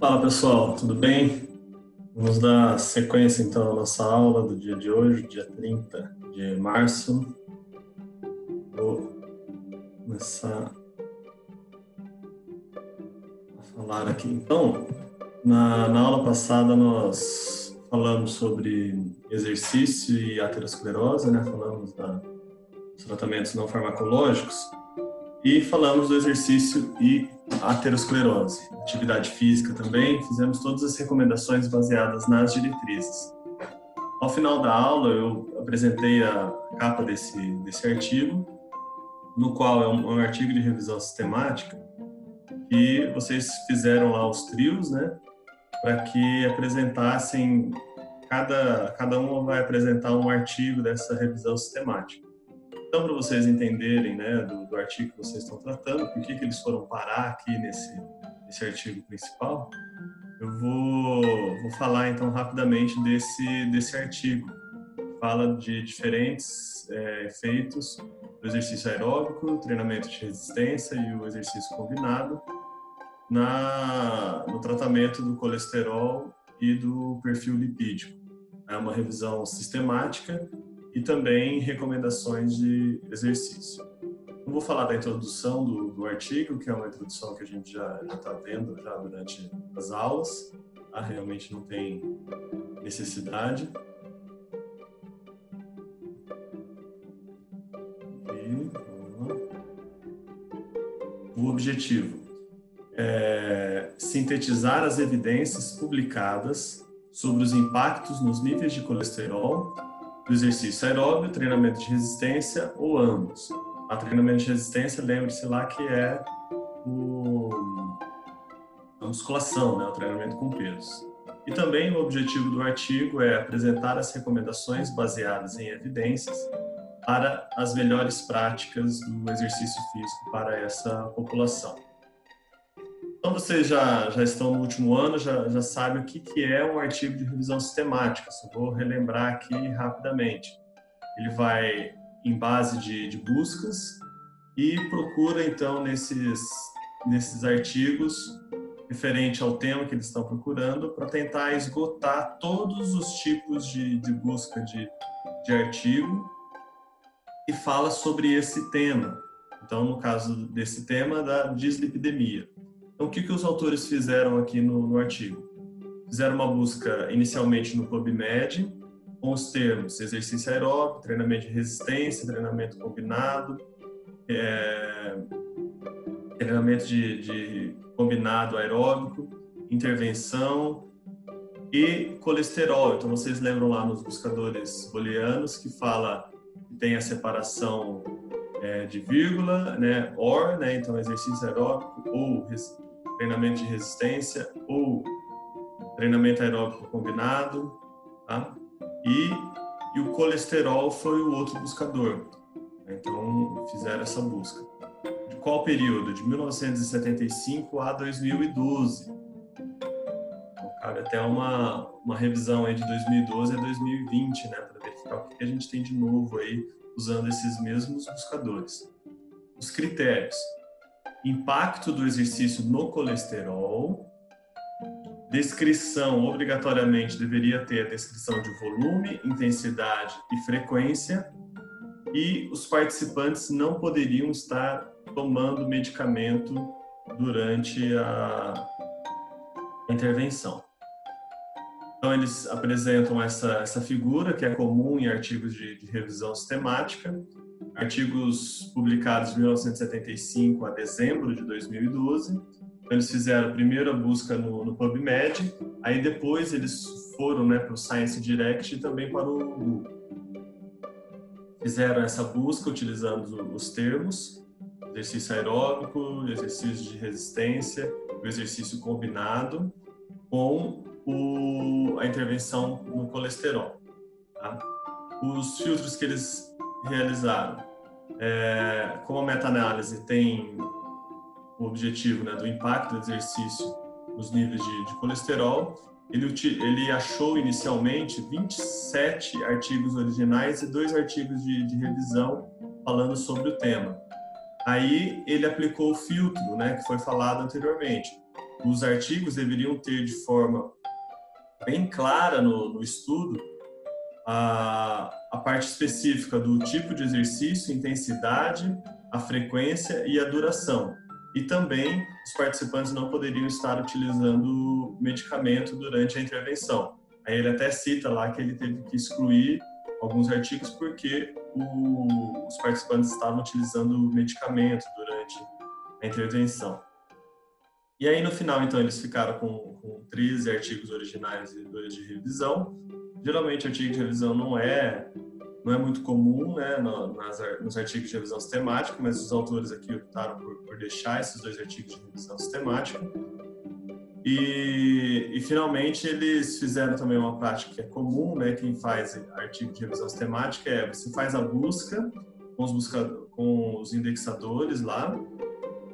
Fala pessoal, tudo bem? Vamos dar sequência então à nossa aula do dia de hoje, dia 30 de março. Vou começar a falar aqui. Então, na, na aula passada nós falamos sobre exercício e aterosclerose, né? Falamos da, dos tratamentos não farmacológicos e falamos do exercício e aterosclerose, atividade física também. Fizemos todas as recomendações baseadas nas diretrizes. Ao final da aula, eu apresentei a capa desse, desse artigo, no qual é um, um artigo de revisão sistemática, e vocês fizeram lá os trios, né, para que apresentassem, cada, cada um vai apresentar um artigo dessa revisão sistemática. Então, para vocês entenderem né, do, do, artigo que vocês estão tratando, por que, que eles foram parar aqui nesse, nesse artigo principal, eu vou, vou falar então rapidamente desse, desse artigo. Fala de diferentes é, efeitos do exercício aeróbico, treinamento de resistência e o exercício combinado na, no tratamento do colesterol e do perfil lipídico. É uma revisão sistemática e também recomendações de exercício. Não vou falar da introdução do, do artigo, que é uma introdução que a gente já está vendo já durante as aulas, tá? realmente não tem necessidade. E, o objetivo é sintetizar as evidências publicadas sobre os impactos nos níveis de colesterol do exercício aeróbio, treinamento de resistência ou ambos. A treinamento de resistência, lembre-se lá que é o, a musculação, né, o treinamento com pesos. E também o objetivo do artigo é apresentar as recomendações baseadas em evidências para as melhores práticas do exercício físico para essa população. Então, vocês já, já estão no último ano, já, já sabem o que, que é um artigo de revisão sistemática. Só vou relembrar aqui rapidamente. Ele vai em base de, de buscas e procura, então, nesses, nesses artigos, referente ao tema que eles estão procurando, para tentar esgotar todos os tipos de, de busca de, de artigo e fala sobre esse tema. Então, no caso desse tema, da dislipidemia. Então, o que, que os autores fizeram aqui no, no artigo? Fizeram uma busca inicialmente no PubMed, com os termos exercício aeróbico, treinamento de resistência, treinamento combinado, é, treinamento de, de, combinado aeróbico, intervenção e colesterol. Então, vocês lembram lá nos buscadores booleanos que fala que tem a separação é, de vírgula, né, or, né, então exercício aeróbico ou treinamento de resistência ou treinamento aeróbico combinado, tá? E, e o colesterol foi o outro buscador. Então, fizeram essa busca. De qual período? De 1975 a 2012. Então, cabe até uma, uma revisão aí de 2012 a 2020, né? Para verificar o que a gente tem de novo aí usando esses mesmos buscadores. Os critérios impacto do exercício no colesterol. Descrição, obrigatoriamente deveria ter a descrição de volume, intensidade e frequência. E os participantes não poderiam estar tomando medicamento durante a intervenção. Então, eles apresentam essa, essa figura que é comum em artigos de, de revisão sistemática, artigos publicados de 1975 a dezembro de 2012. Então, eles fizeram a primeira busca no, no PubMed, aí depois eles foram né, para o Science Direct e também para o Google. Fizeram essa busca utilizando os termos exercício aeróbico, exercício de resistência, o exercício combinado com o, a intervenção no colesterol. Tá? Os filtros que eles realizaram é, como a meta-análise tem o objetivo né, do impacto do exercício nos níveis de, de colesterol, ele, ele, achou inicialmente 27 artigos originais e dois artigos de, de, revisão falando sobre o tema. Aí ele aplicou o filtro, né, que foi falado anteriormente. os artigos deveriam ter de forma bem clara no, no estudo a, a parte específica do tipo de exercício, intensidade, a frequência e a duração. E também os participantes não poderiam estar utilizando medicamento durante a intervenção. Aí ele até cita lá que ele teve que excluir alguns artigos porque o, os participantes estavam utilizando medicamento durante a intervenção. E aí no final, então, eles ficaram com, com 13 artigos originais e dois de revisão. Geralmente, artigo de revisão não é não é muito comum né, nas, nos artigos de revisão sistemática, mas os autores aqui optaram por, por deixar esses dois artigos de revisão sistemática. E, e, finalmente eles fizeram também uma prática que é comum, né? Quem faz artigo de revisão sistemática é você faz a busca com os, busca, com os indexadores lá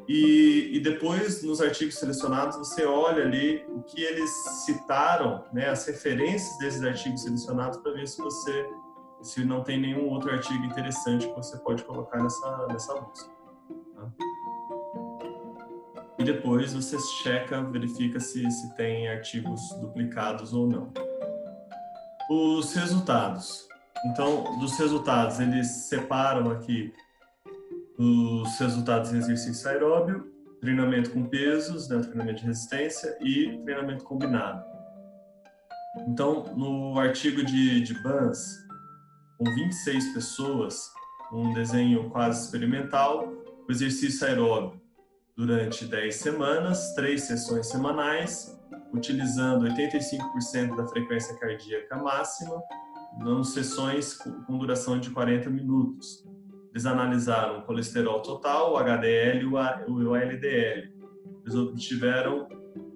e, e, depois nos artigos selecionados você olha ali o que eles citaram, né? As referências desses artigos selecionados para ver se você se não tem nenhum outro artigo interessante que você pode colocar nessa nessa busca. Tá? e depois você checa, verifica se, se tem artigos duplicados ou não. Os resultados. Então, dos resultados, eles separam aqui os resultados em exercício aeróbio, treinamento com pesos, né, treinamento de resistência e treinamento combinado. Então, no artigo de, de Bans, com 26 pessoas, um desenho quase experimental, o exercício aeróbio durante 10 semanas, três sessões semanais, utilizando 85% da frequência cardíaca máxima, em sessões com duração de 40 minutos. Eles analisaram o colesterol total, o HDL e o LDL. Eles obtiveram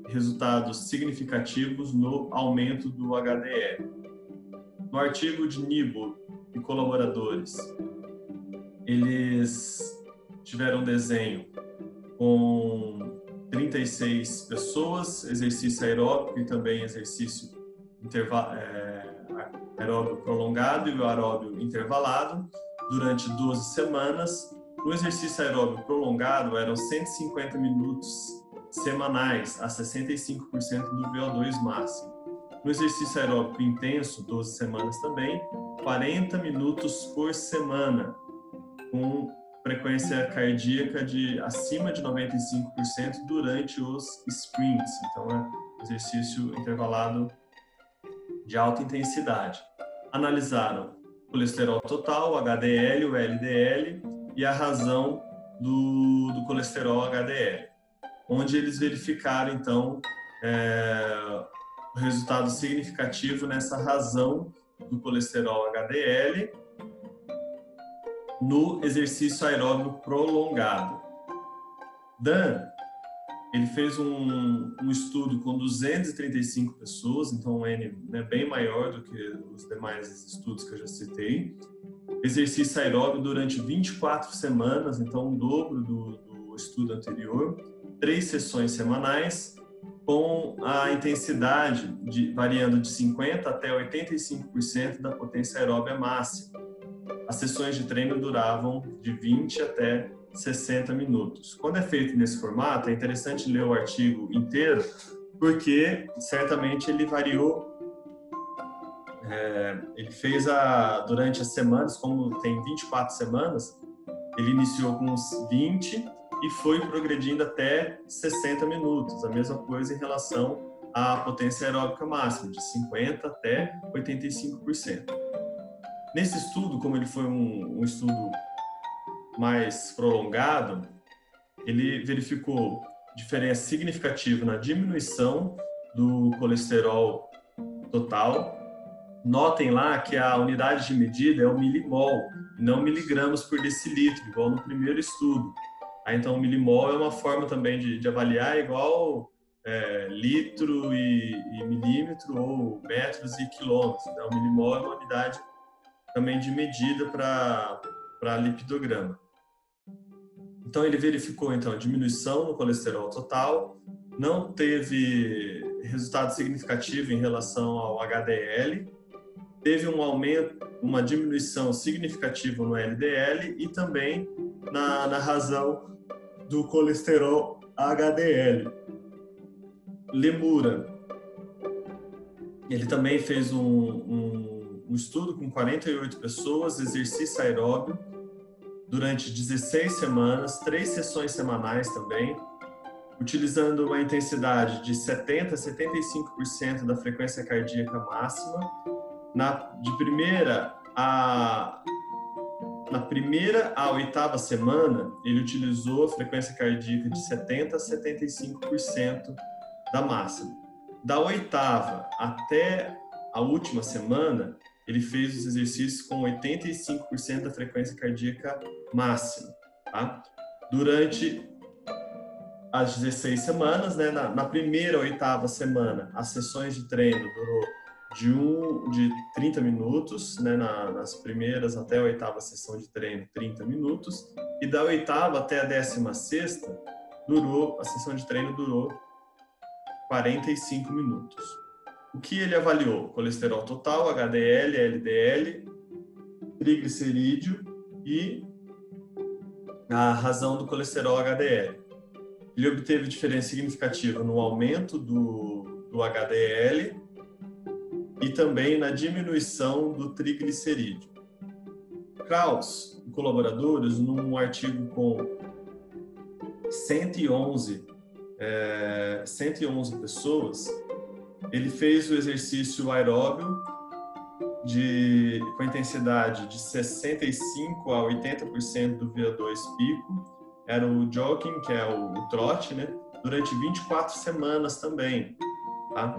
resultados significativos no aumento do HDL. No artigo de Nibo e colaboradores, eles tiveram um desenho com 36 pessoas, exercício aeróbico e também exercício é, aeróbio prolongado e aeróbio intervalado durante 12 semanas. No exercício aeróbio prolongado eram 150 minutos semanais a 65% do VO2 máximo. No exercício aeróbico intenso, 12 semanas também, 40 minutos por semana, com frequência cardíaca de acima de 95% durante os sprints. Então, é exercício intervalado de alta intensidade. Analisaram o colesterol total, o HDL, o LDL e a razão do, do colesterol HDL, onde eles verificaram, então, é, o resultado significativo nessa razão do colesterol HDL no exercício aeróbio prolongado. Dan, ele fez um, um estudo com 235 pessoas, então um N né, bem maior do que os demais estudos que eu já citei. Exercício aeróbio durante 24 semanas, então o dobro do, do estudo anterior. Três sessões semanais, com a intensidade de, variando de 50% até 85% da potência aeróbia máxima as sessões de treino duravam de 20 até 60 minutos. Quando é feito nesse formato, é interessante ler o artigo inteiro, porque certamente ele variou. É, ele fez a durante as semanas, como tem 24 semanas, ele iniciou com uns 20 e foi progredindo até 60 minutos. A mesma coisa em relação à potência aeróbica máxima, de 50 até 85%. Nesse estudo, como ele foi um, um estudo mais prolongado, ele verificou diferença significativa na diminuição do colesterol total. Notem lá que a unidade de medida é o milimol não miligramas por decilitro, igual no primeiro estudo. Aí, então, o milimol é uma forma também de, de avaliar, igual é, litro e, e, milímetro ou metros e quilômetros. Então, o milimol é uma unidade também de medida para lipidograma. Então ele verificou então a diminuição no colesterol total, não teve resultado significativo em relação ao HDL, teve um aumento, uma diminuição significativa no LDL e também na, na razão do colesterol HDL. Lemura, ele também fez um, um, um estudo com 48 pessoas, exercício aeróbio, durante 16 semanas, três sessões semanais também, utilizando uma intensidade de 70 a 75% da frequência cardíaca máxima. Na, de primeira a na primeira à oitava semana, ele utilizou a frequência cardíaca de 70 a 75% da máxima. Da oitava até a última semana, ele fez os exercícios com 85% da frequência cardíaca máxima. Tá? Durante as 16 semanas, né, na, na primeira oitava semana, as sessões de treino durou de, um, de 30 minutos, né, na, nas primeiras até a oitava sessão de treino, 30 minutos, e da oitava até a décima sexta, durou, a sessão de treino durou 45 minutos. O que ele avaliou? Colesterol total, HDL, LDL, triglicerídeo e a razão do colesterol HDL. Ele obteve diferença significativa no aumento do, do HDL e também na diminuição do triglicerídeo. Kraus e colaboradores, num artigo com 111, é, 111 pessoas, ele fez o exercício aeróbio de, com intensidade de 65 a 80% do VO2 pico, era o jogging, que é o, o trote, né? Durante 24 semanas também, tá?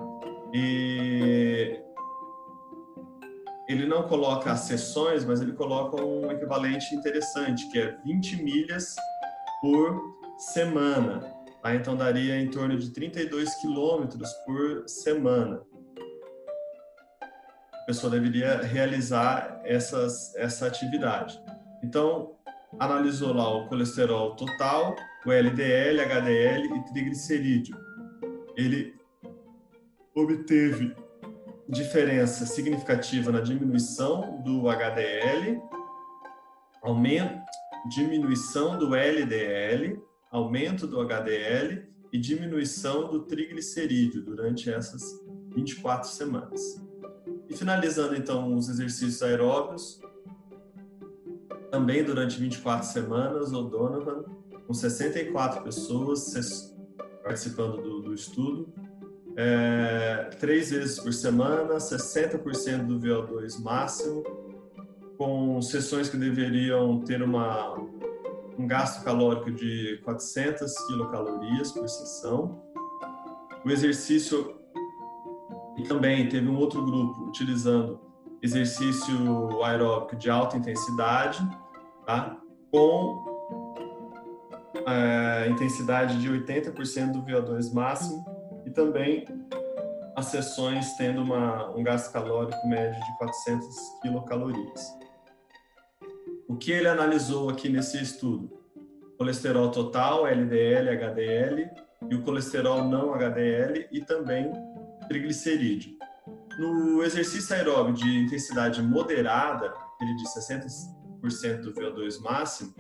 E ele não coloca as sessões, mas ele coloca um equivalente interessante, que é 20 milhas por semana. Tá? Então, daria em torno de 32 quilômetros por semana. A pessoa deveria realizar essas, essa atividade. Então, analisou lá o colesterol total, o LDL, HDL e triglicerídeo. Ele obteve diferença significativa na diminuição do HDL, aumento, diminuição do LDL, aumento do HDL e diminuição do triglicerídeo durante essas 24 semanas. E finalizando então os exercícios aeróbios, também durante 24 semanas, o Donovan, com 64 pessoas participando do, do estudo, é, três vezes por semana, 60% do VO2 máximo, com sessões que deveriam ter uma, um gasto calórico de 400 quilocalorias por sessão. O exercício e também teve um outro grupo utilizando exercício aeróbico de alta intensidade, tá? com é, intensidade de 80% do VO2 máximo e também as sessões tendo uma, um gasto calórico médio de 400 quilocalorias. O que ele analisou aqui nesse estudo? Colesterol total, LDL, HDL e o colesterol não HDL e também triglicerídeo. No exercício aeróbio de intensidade moderada, aquele de 60% do VO2 máximo,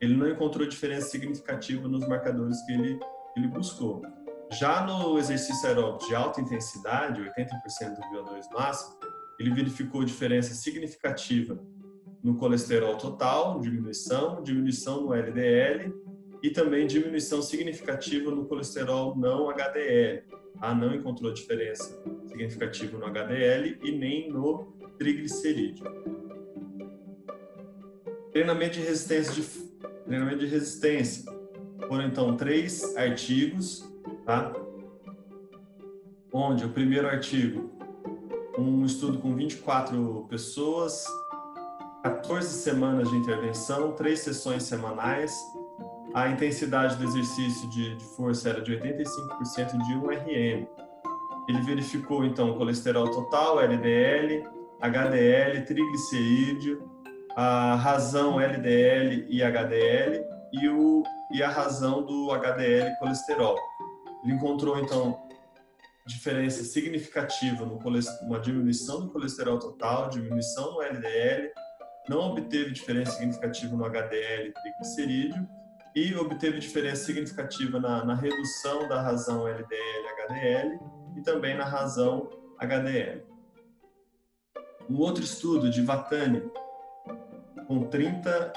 ele não encontrou diferença significativa nos marcadores que ele, ele buscou. Já no exercício aeróbico de alta intensidade, 80% do VO2 máximo, ele verificou diferença significativa no colesterol total, diminuição, diminuição no LDL e também diminuição significativa no colesterol não HDL. Ah, não encontrou diferença significativa no HDL e nem no triglicerídeo. Treinamento de resistência de treinamento de resistência. Foram então três artigos tá? Onde o primeiro artigo, um estudo com 24 pessoas, 14 semanas de intervenção, três sessões semanais, a intensidade do exercício de, de força era de 85% de 1 RM. Ele verificou então colesterol total, LDL, HDL, triglicerídeo, a razão LDL e HDL e, o, e a razão do HDL colesterol. Ele encontrou, então, diferença significativa no uma diminuição do colesterol total, diminuição no LDL, não obteve diferença significativa no HDL e triglicerídeo e obteve diferença significativa na, na redução da razão LDL HDL e também na razão HDL. Um outro estudo de Vatani, com 30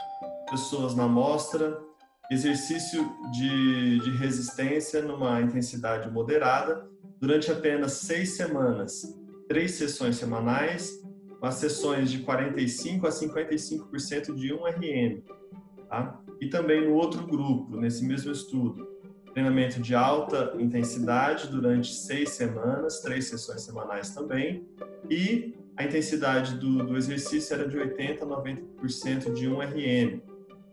pessoas na amostra, exercício de, de resistência numa intensidade moderada durante apenas seis semanas, três sessões semanais, as sessões de 45 a 55% de 1 RM. Tá? E também no outro grupo, nesse mesmo estudo, treinamento de alta intensidade durante seis semanas, três sessões semanais também, e a intensidade do, do exercício era de 80 a 90% de 1 RM.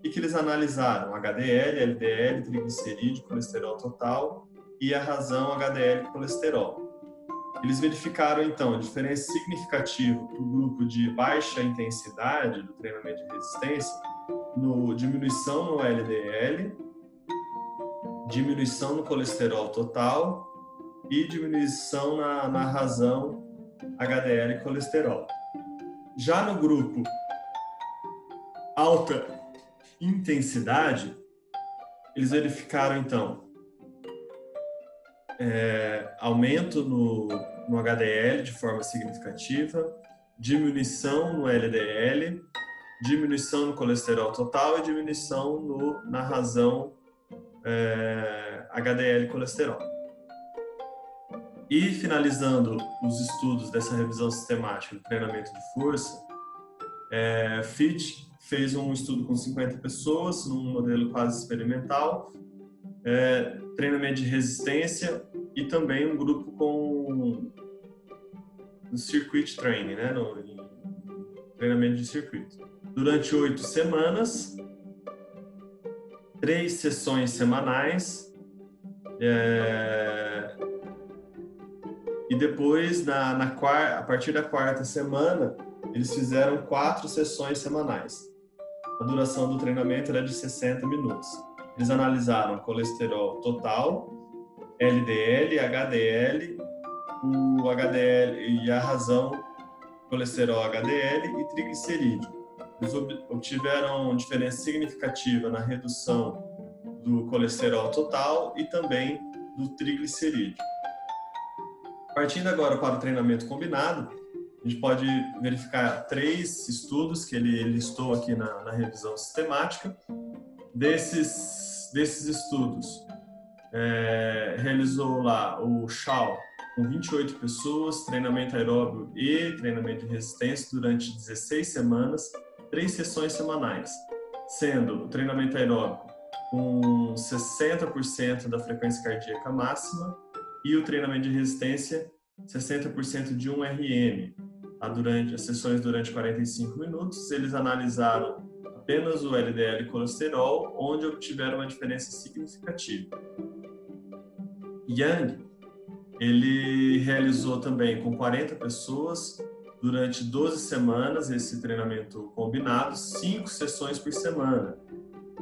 E que eles analisaram HDL, LDL, triglicerídeo, colesterol total e a razão HDL colesterol. Eles verificaram então a diferença significativa para o grupo de baixa intensidade do treinamento de resistência, no diminuição no LDL, diminuição no colesterol total e diminuição na, na razão HDL colesterol. Já no grupo alta intensidade, eles verificaram então é, aumento no, no HDL de forma significativa, diminuição no LDL, diminuição no colesterol total e diminuição no, na razão é, HDL colesterol. E finalizando os estudos dessa revisão sistemática do treinamento de força, é, FIT fez um estudo com 50 pessoas, num modelo quase experimental, é, treinamento de resistência e também um grupo com circuit training, né, no, treinamento de circuito. Durante oito semanas, três sessões semanais, é, e depois, na, na quarta, a partir da quarta semana, eles fizeram quatro sessões semanais. A duração do treinamento era de 60 minutos. Eles analisaram colesterol total, LDL, HDL, o HDL e a razão colesterol HDL e triglicerídeo. Eles obtiveram diferença significativa na redução do colesterol total e também do triglicerídeo. Partindo agora para o treinamento combinado, a gente pode verificar três estudos que ele listou aqui na, na revisão sistemática. Desses, desses estudos, é, realizou lá o Shaw com 28 pessoas, treinamento aeróbio e treinamento de resistência durante 16 semanas, três sessões semanais, sendo o treinamento aeróbico com 60% da frequência cardíaca máxima e o treinamento de resistência 60% de 1 RM. Durante as sessões durante 45 minutos, eles analisaram apenas o LDL colesterol, onde obtiveram uma diferença significativa. Yang, ele realizou também com 40 pessoas durante 12 semanas esse treinamento combinado, cinco sessões por semana.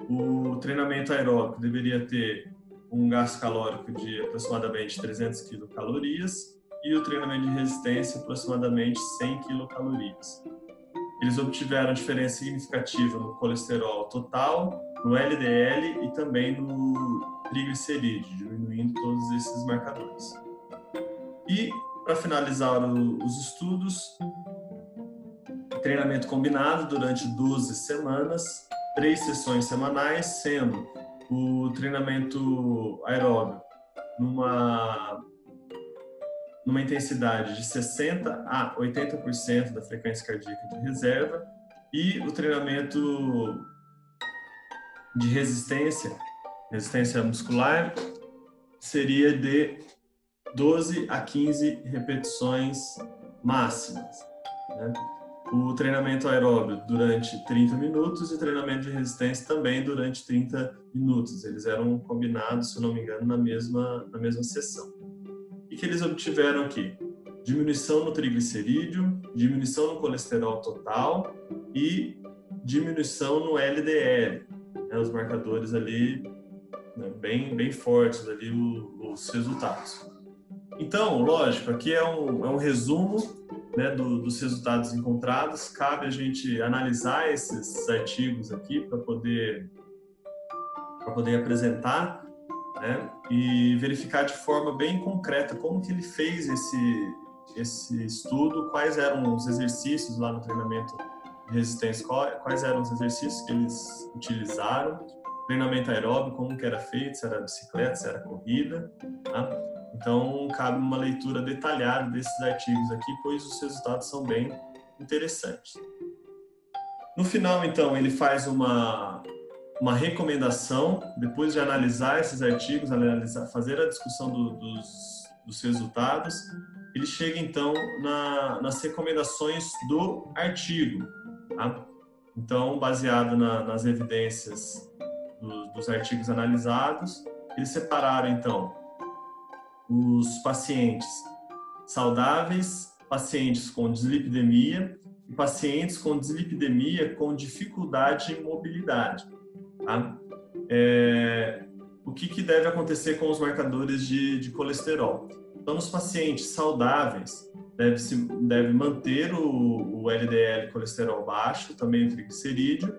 O treinamento aeróbico deveria ter um gasto calórico de aproximadamente 300 quilocalorias e o treinamento de resistência aproximadamente 100 quilocalorias. Eles obtiveram diferença significativa no colesterol total, no LDL e também no triglicerídeo, diminuindo todos esses marcadores. E, para finalizar o, os estudos, treinamento combinado durante 12 semanas, três sessões semanais, sendo o treinamento aeróbio numa numa intensidade de 60 a 80% da frequência cardíaca de reserva e o treinamento de resistência, resistência muscular, seria de 12 a 15 repetições máximas. Né? O treinamento aeróbio durante 30 minutos e treinamento de resistência também durante 30 minutos. Eles eram combinados, se não me engano, na mesma, na mesma sessão. Que eles obtiveram aqui? Diminuição no triglicerídeo, diminuição no colesterol total e diminuição no LDL. Né, os marcadores ali né, bem, bem fortes ali, o, os resultados. Então, lógico, aqui é um, é um resumo né, do, dos resultados encontrados. Cabe a gente analisar esses artigos aqui para poder, para poder apresentar né? E verificar de forma bem concreta como que ele fez esse esse estudo, quais eram os exercícios lá no treinamento de resistência, quais eram os exercícios que eles utilizaram, treinamento aeróbico, como que era feito, se era bicicleta, se era corrida, tá? Então, cabe uma leitura detalhada desses artigos aqui, pois os resultados são bem interessantes. No final, então, ele faz uma, uma recomendação, depois de analisar esses artigos, analisar, fazer a discussão do, dos, dos resultados, ele chega, então, na, nas recomendações do artigo. Tá? Então, baseado na, nas evidências do, dos artigos analisados, eles separaram, então, os pacientes saudáveis, pacientes com dislipidemia e pacientes com dislipidemia com dificuldade em mobilidade. Tá? É, o que, que, deve acontecer com os marcadores de, de colesterol? Então, nos pacientes saudáveis, deve, se, deve manter o, o LDL colesterol baixo, também o triglicerídeo,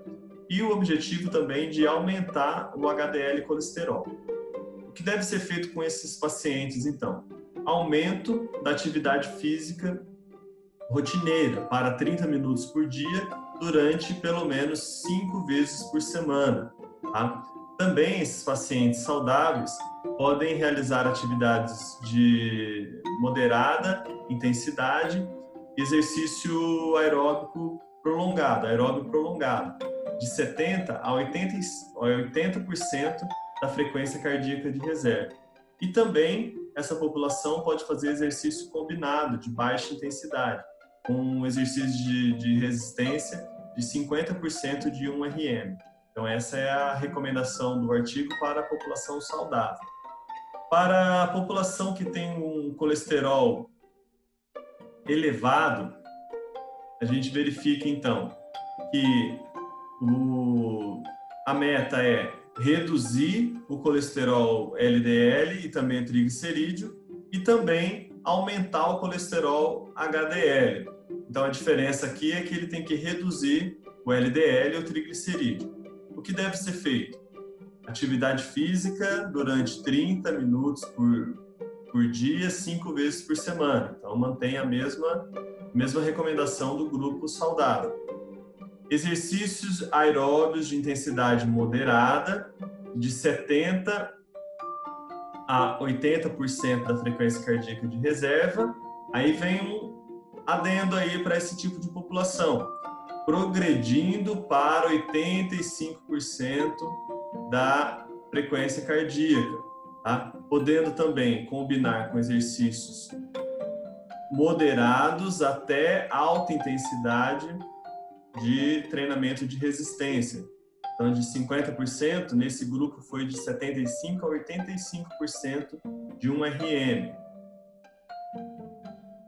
e o objetivo também de aumentar o HDL colesterol que deve ser feito com esses pacientes, então? Aumento da atividade física rotineira para 30 minutos por dia durante pelo menos cinco vezes por semana. Tá? Também esses pacientes saudáveis podem realizar atividades de moderada intensidade, exercício aeróbico prolongado, aeróbico prolongado, de 70 a 80%, a 80% da frequência cardíaca de reserva. E também essa população pode fazer exercício combinado de baixa intensidade, um exercício de, de resistência de 50% de 1 RM. Então essa é a recomendação do artigo para a população saudável. Para a população que tem um colesterol elevado, a gente verifica então que o, a meta é reduzir o colesterol LDL e também triglicerídeo e também aumentar o colesterol HDL. Então a diferença aqui é que ele tem que reduzir o LDL e o triglicerídeo. O que deve ser feito? Atividade física durante 30 minutos por, por dia, cinco vezes por semana. Então mantém a mesma, mesma recomendação do grupo saudável. Exercícios aeróbios de intensidade moderada, de 70 a 80% da frequência cardíaca de reserva. Aí vem um adendo aí para esse tipo de população, progredindo para 85% da frequência cardíaca, tá? podendo também combinar com exercícios moderados até alta intensidade de treinamento de resistência. Então, de 50%, nesse grupo foi de 75% a 85% de 1RM.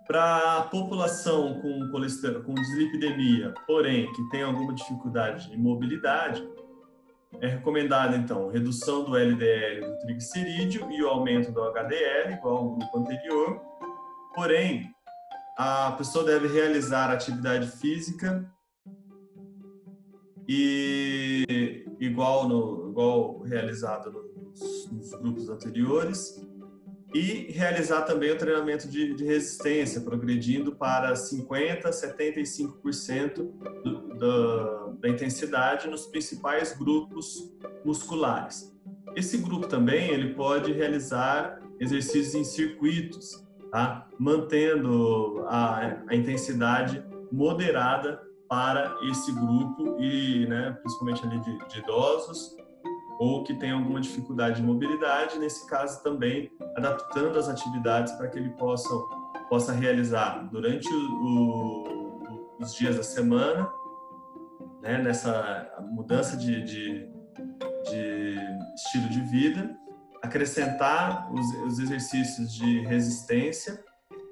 Para a população com colesterol, com dislipidemia, porém, que tem alguma dificuldade de mobilidade, é recomendada, então, redução do LDL do triglicerídeo e o aumento do HDL, igual ao grupo anterior. Porém, a pessoa deve realizar atividade física e igual no igual realizado nos, nos grupos anteriores e realizar também o treinamento de, de resistência, progredindo para 50%, 75% do, da, da intensidade nos principais grupos musculares. Esse grupo também ele pode realizar exercícios em circuitos, tá? mantendo a, a intensidade moderada para esse grupo e, né, principalmente ali de, de idosos ou que tem alguma dificuldade de mobilidade, nesse caso também adaptando as atividades para que ele possa possa realizar durante o, o, os dias da semana, né, nessa mudança de, de, de, estilo de vida, acrescentar os, os exercícios de resistência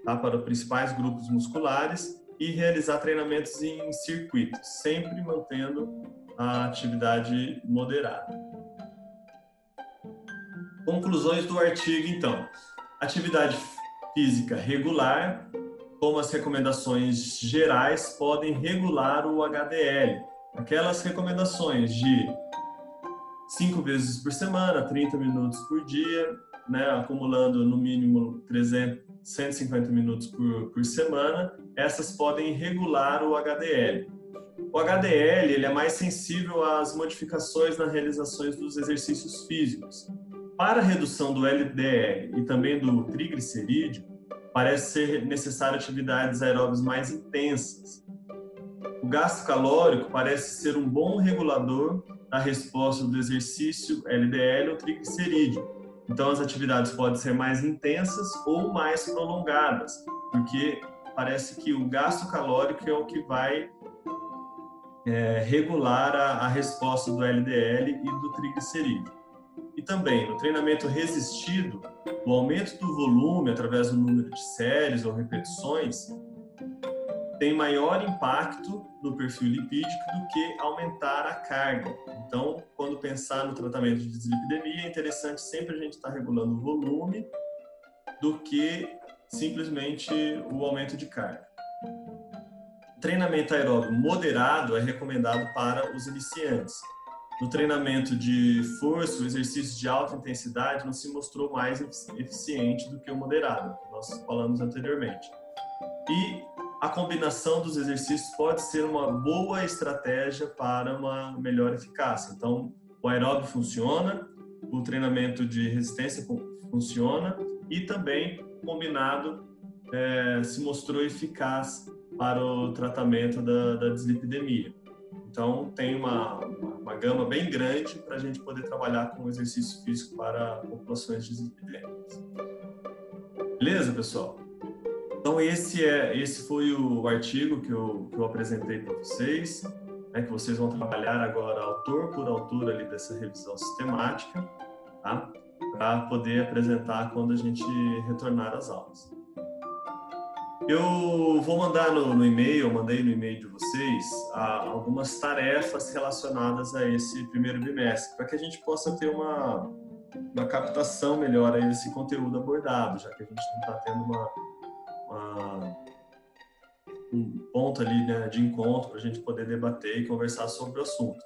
tá, para os principais grupos musculares e realizar treinamentos em circuitos, sempre mantendo a atividade moderada. Conclusões do artigo, então. Atividade física regular, como as recomendações gerais, podem regular o HDL. Aquelas recomendações de cinco vezes por semana, 30 minutos por dia, né, acumulando no mínimo 300, 150 minutos por, por semana, essas podem regular o HDL. O HDL ele é mais sensível às modificações nas realizações dos exercícios físicos. Para a redução do LDL e também do triglicerídeo, parece ser necessário atividades aeróbias mais intensas. O gasto calórico parece ser um bom regulador da resposta do exercício LDL ou triglicerídeo. Então, as atividades podem ser mais intensas ou mais prolongadas, porque parece que o gasto calórico é o que vai é, regular a, a resposta do LDL e do triglicerídeo. E também, no treinamento resistido, o aumento do volume através do número de séries ou repetições tem maior impacto no perfil lipídico do que aumentar a carga. Então, quando pensar no tratamento de dislipidemia, é interessante sempre a gente estar regulando o volume do que simplesmente o aumento de carga. Treinamento aeróbio moderado é recomendado para os iniciantes. No treinamento de força, o exercício de alta intensidade não se mostrou mais eficiente do que o moderado, que nós falamos anteriormente. E a combinação dos exercícios pode ser uma boa estratégia para uma melhor eficácia. Então, o aeróbio funciona, o treinamento de resistência funciona e também combinado é, se mostrou eficaz para o tratamento da, da dislipidemia. Então, tem uma, uma, uma gama bem grande para a gente poder trabalhar com exercício físico para populações dislipidêmicas. Beleza, pessoal? Então, esse, é, esse foi o artigo que eu, que eu apresentei para vocês, né, que vocês vão trabalhar agora autor por autor ali dessa revisão sistemática, tá? para poder apresentar quando a gente retornar às aulas. Eu vou mandar no, no e-mail, mandei no e-mail de vocês a, algumas tarefas relacionadas a esse primeiro bimestre, para que a gente possa ter uma, uma captação melhor aí desse conteúdo abordado, já que a gente não está tendo uma, uma, um ponto ali né, de encontro para a gente poder debater e conversar sobre o assunto.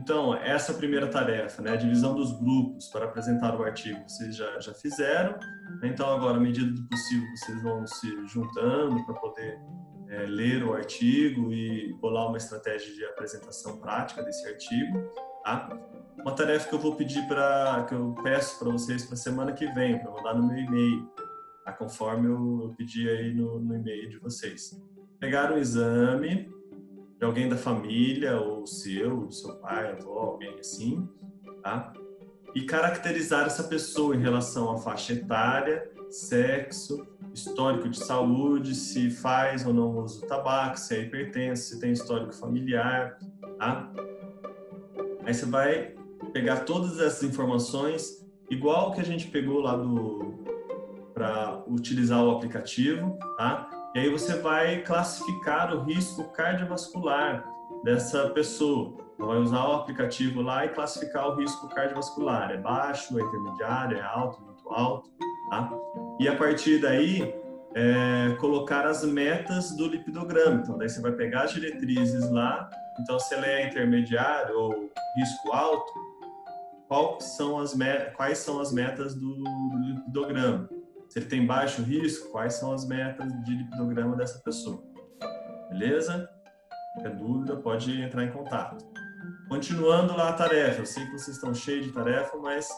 Então, essa primeira tarefa, né, a divisão dos grupos para apresentar o artigo, vocês já, já fizeram. Então, agora, à medida do possível, vocês vão se juntando para poder é, ler o artigo e bolar uma estratégia de apresentação prática desse artigo. Tá? Uma tarefa que eu vou pedir para, que eu peço para vocês para semana que vem, para mandar no meu e-mail, tá? conforme eu, eu pedi aí no, no e-mail de vocês. Pegar um exame de alguém da família, ou seu, do seu pai, avó, alguém assim, tá? E caracterizar essa pessoa em relação à faixa etária, sexo, histórico de saúde, se faz ou não usa tabaco, se é hipertenso, se tem histórico familiar, tá? Aí você vai pegar todas essas informações, igual que a gente pegou lá do para utilizar o aplicativo, tá? E aí você vai classificar o risco cardiovascular dessa pessoa. Então, vai usar o aplicativo lá e classificar o risco cardiovascular. É baixo, é intermediário, é alto, muito alto, tá? E a partir daí, é, colocar as metas do lipidograma. Então, daí você vai pegar as diretrizes lá. Então, se ele é intermediário ou risco alto, quais são as, quais são as metas do lipidograma? Se ele tem baixo risco, quais são as metas de lipidograma dessa pessoa. Beleza? Qualquer dúvida, pode entrar em contato. Continuando lá a tarefa, eu sei que vocês estão cheios de tarefa, mas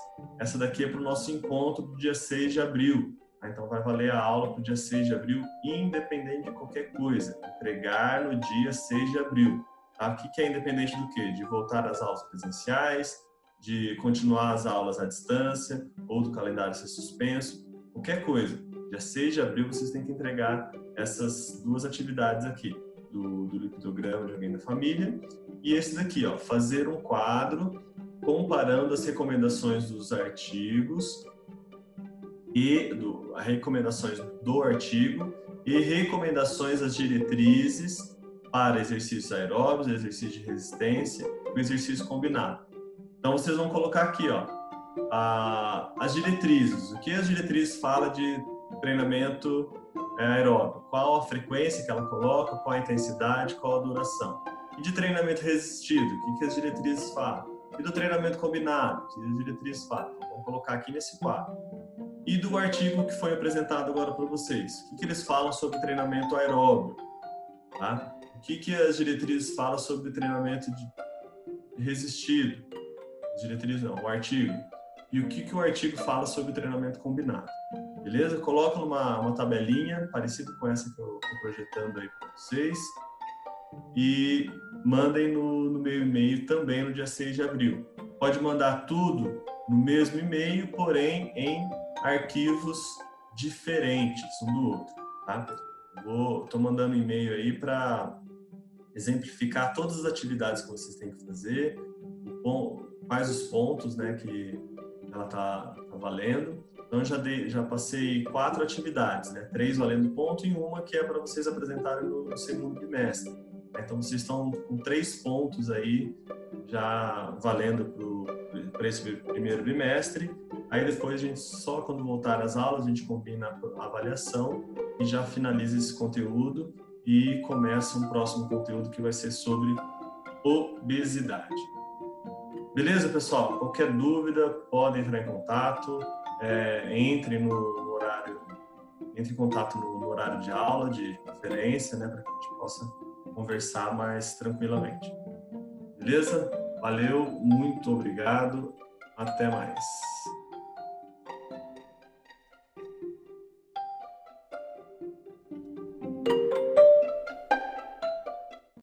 essa daqui é para o nosso encontro do dia 6 de abril. Tá? Então vai valer a aula para o dia 6 de abril, independente de qualquer coisa. Entregar no dia 6 de abril. Tá? O que é independente do quê? De voltar às aulas presenciais, de continuar as aulas à distância, ou do calendário ser suspenso qualquer coisa. Dia 6 de abril vocês têm que entregar essas duas atividades aqui, do, do lipidograma de alguém da família e esse daqui, ó, fazer um quadro comparando as recomendações dos artigos e do, as recomendações do artigo e recomendações das diretrizes para exercícios aeróbicos, exercício de resistência, o exercício combinado. Então vocês vão colocar aqui, ó, a, as diretrizes. O que as diretrizes falam de treinamento é, aeróbico? Qual a frequência que ela coloca? Qual a intensidade? Qual a duração? E de treinamento resistido? O que, que as diretrizes falam? E do treinamento combinado, que as diretrizes falam. Então, vamos colocar aqui nesse quadro. E do artigo que foi apresentado agora para vocês. O que, que, eles falam sobre treinamento aeróbio? Tá? O que, que as diretrizes falam sobre treinamento de resistido? Diretriz não, o artigo. E o que, que o artigo fala sobre treinamento combinado? Beleza? Coloca numa uma tabelinha parecida com essa que eu estou projetando aí para vocês e mandem no, no meu e-mail também no dia 6 de abril. Pode mandar tudo no mesmo e-mail, porém em arquivos diferentes um do outro, tá? Vou, tô mandando e-mail aí para exemplificar todas as atividades que vocês têm que fazer, quais os pontos, né, que ela tá, tá valendo. Então já já passei quatro atividades, né, três valendo ponto e uma que é para vocês apresentarem no, no segundo bimestre. Então vocês estão com três pontos aí já valendo para esse primeiro bimestre. Aí depois a gente só quando voltar às aulas a gente combina a avaliação e já finaliza esse conteúdo e começa um próximo conteúdo que vai ser sobre obesidade. Beleza, pessoal? Qualquer dúvida, podem entrar em contato. É, entre no, horário, entre em contato no, no, horário de aula, de referência, né, para que a gente possa conversar mais tranquilamente. Beleza? Valeu, muito obrigado. Até mais.